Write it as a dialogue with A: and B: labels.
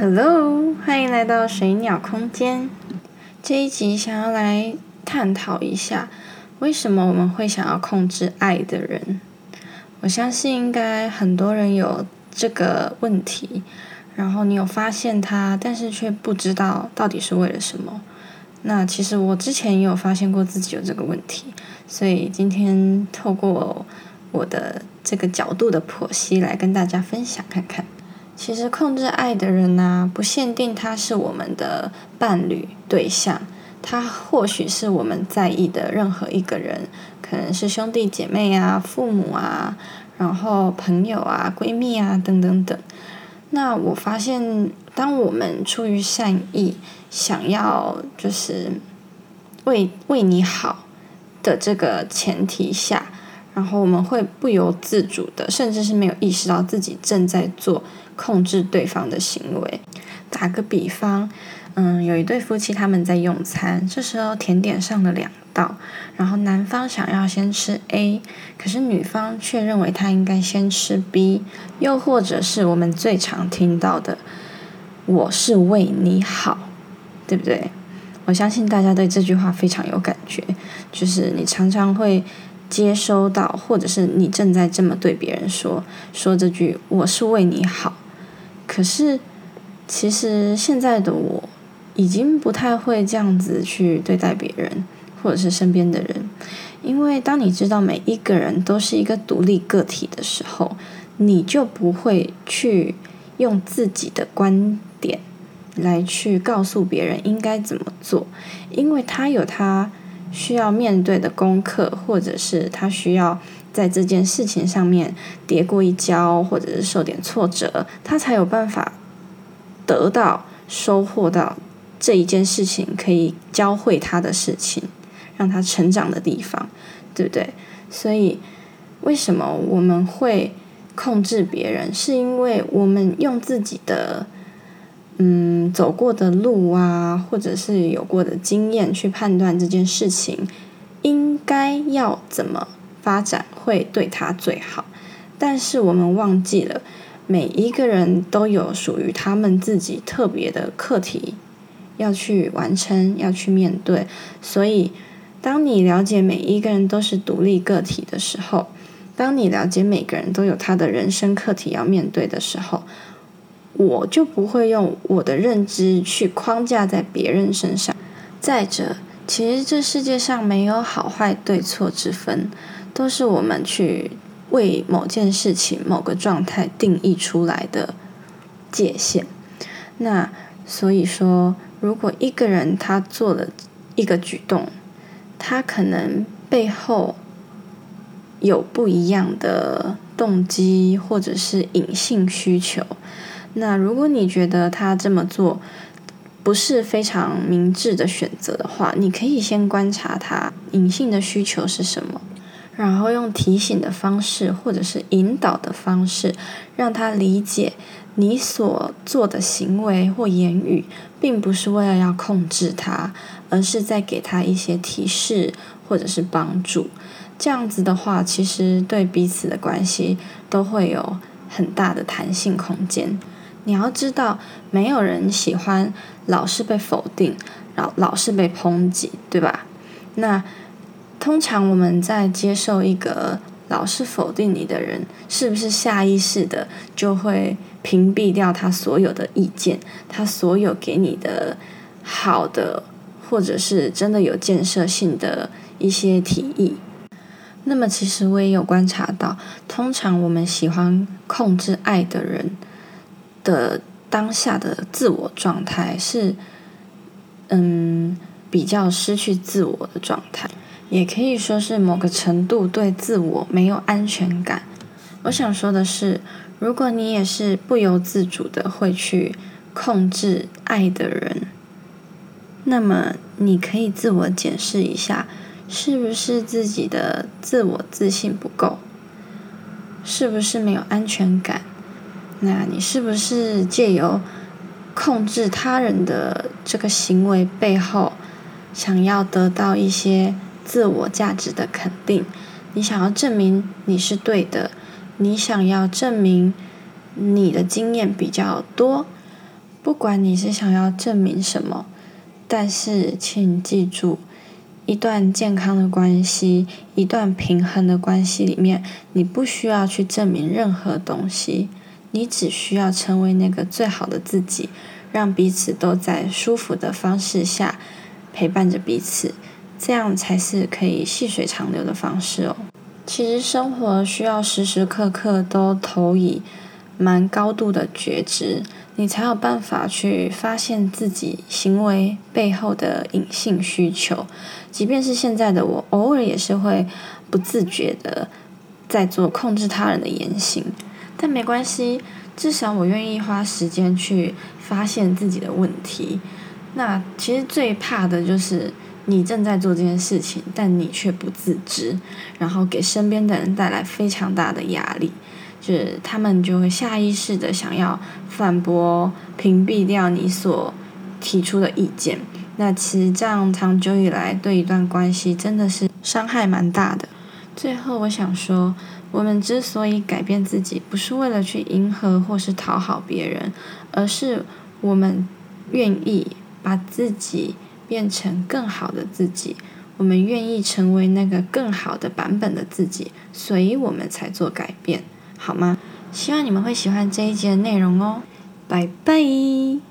A: Hello，欢迎来到水鸟空间。这一集想要来探讨一下，为什么我们会想要控制爱的人？我相信应该很多人有这个问题，然后你有发现它，但是却不知道到底是为了什么。那其实我之前也有发现过自己有这个问题，所以今天透过我的这个角度的剖析来跟大家分享看看。其实控制爱的人呢，不限定他是我们的伴侣对象，他或许是我们在意的任何一个人，可能是兄弟姐妹啊、父母啊，然后朋友啊、闺蜜啊等等等。那我发现，当我们出于善意，想要就是为为你好的这个前提下。然后我们会不由自主的，甚至是没有意识到自己正在做控制对方的行为。打个比方，嗯，有一对夫妻他们在用餐，这时候甜点上了两道，然后男方想要先吃 A，可是女方却认为他应该先吃 B，又或者是我们最常听到的“我是为你好”，对不对？我相信大家对这句话非常有感觉，就是你常常会。接收到，或者是你正在这么对别人说说这句“我是为你好”，可是其实现在的我已经不太会这样子去对待别人，或者是身边的人，因为当你知道每一个人都是一个独立个体的时候，你就不会去用自己的观点来去告诉别人应该怎么做，因为他有他。需要面对的功课，或者是他需要在这件事情上面跌过一跤，或者是受点挫折，他才有办法得到收获到这一件事情可以教会他的事情，让他成长的地方，对不对？所以，为什么我们会控制别人？是因为我们用自己的。嗯，走过的路啊，或者是有过的经验去判断这件事情应该要怎么发展会对他最好，但是我们忘记了每一个人都有属于他们自己特别的课题要去完成，要去面对。所以，当你了解每一个人都是独立个体的时候，当你了解每个人都有他的人生课题要面对的时候。我就不会用我的认知去框架在别人身上。再者，其实这世界上没有好坏对错之分，都是我们去为某件事情、某个状态定义出来的界限。那所以说，如果一个人他做了一个举动，他可能背后有不一样的动机，或者是隐性需求。那如果你觉得他这么做不是非常明智的选择的话，你可以先观察他隐性的需求是什么，然后用提醒的方式或者是引导的方式，让他理解你所做的行为或言语，并不是为了要控制他，而是在给他一些提示或者是帮助。这样子的话，其实对彼此的关系都会有很大的弹性空间。你要知道，没有人喜欢老是被否定，老老是被抨击，对吧？那通常我们在接受一个老是否定你的人，是不是下意识的就会屏蔽掉他所有的意见，他所有给你的好的，或者是真的有建设性的一些提议？那么，其实我也有观察到，通常我们喜欢控制爱的人。的当下的自我状态是，嗯，比较失去自我的状态，也可以说是某个程度对自我没有安全感。我想说的是，如果你也是不由自主的会去控制爱的人，那么你可以自我检视一下，是不是自己的自我自信不够，是不是没有安全感？那你是不是借由控制他人的这个行为背后，想要得到一些自我价值的肯定？你想要证明你是对的，你想要证明你的经验比较多，不管你是想要证明什么，但是请记住，一段健康的关系，一段平衡的关系里面，你不需要去证明任何东西，你只需要成为那个最好的自己，让彼此都在舒服的方式下陪伴着彼此，这样才是可以细水长流的方式哦。其实生活需要时时刻刻都投以蛮高度的觉知。你才有办法去发现自己行为背后的隐性需求，即便是现在的我，偶尔也是会不自觉的在做控制他人的言行，但没关系，至少我愿意花时间去发现自己的问题。那其实最怕的就是你正在做这件事情，但你却不自知，然后给身边的人带来非常大的压力。就是他们就会下意识的想要反驳、屏蔽掉你所提出的意见。那其实这样长久以来对一段关系真的是伤害蛮大的。最后我想说，我们之所以改变自己，不是为了去迎合或是讨好别人，而是我们愿意把自己变成更好的自己。我们愿意成为那个更好的版本的自己，所以我们才做改变。好吗？希望你们会喜欢这一节的内容哦，拜拜。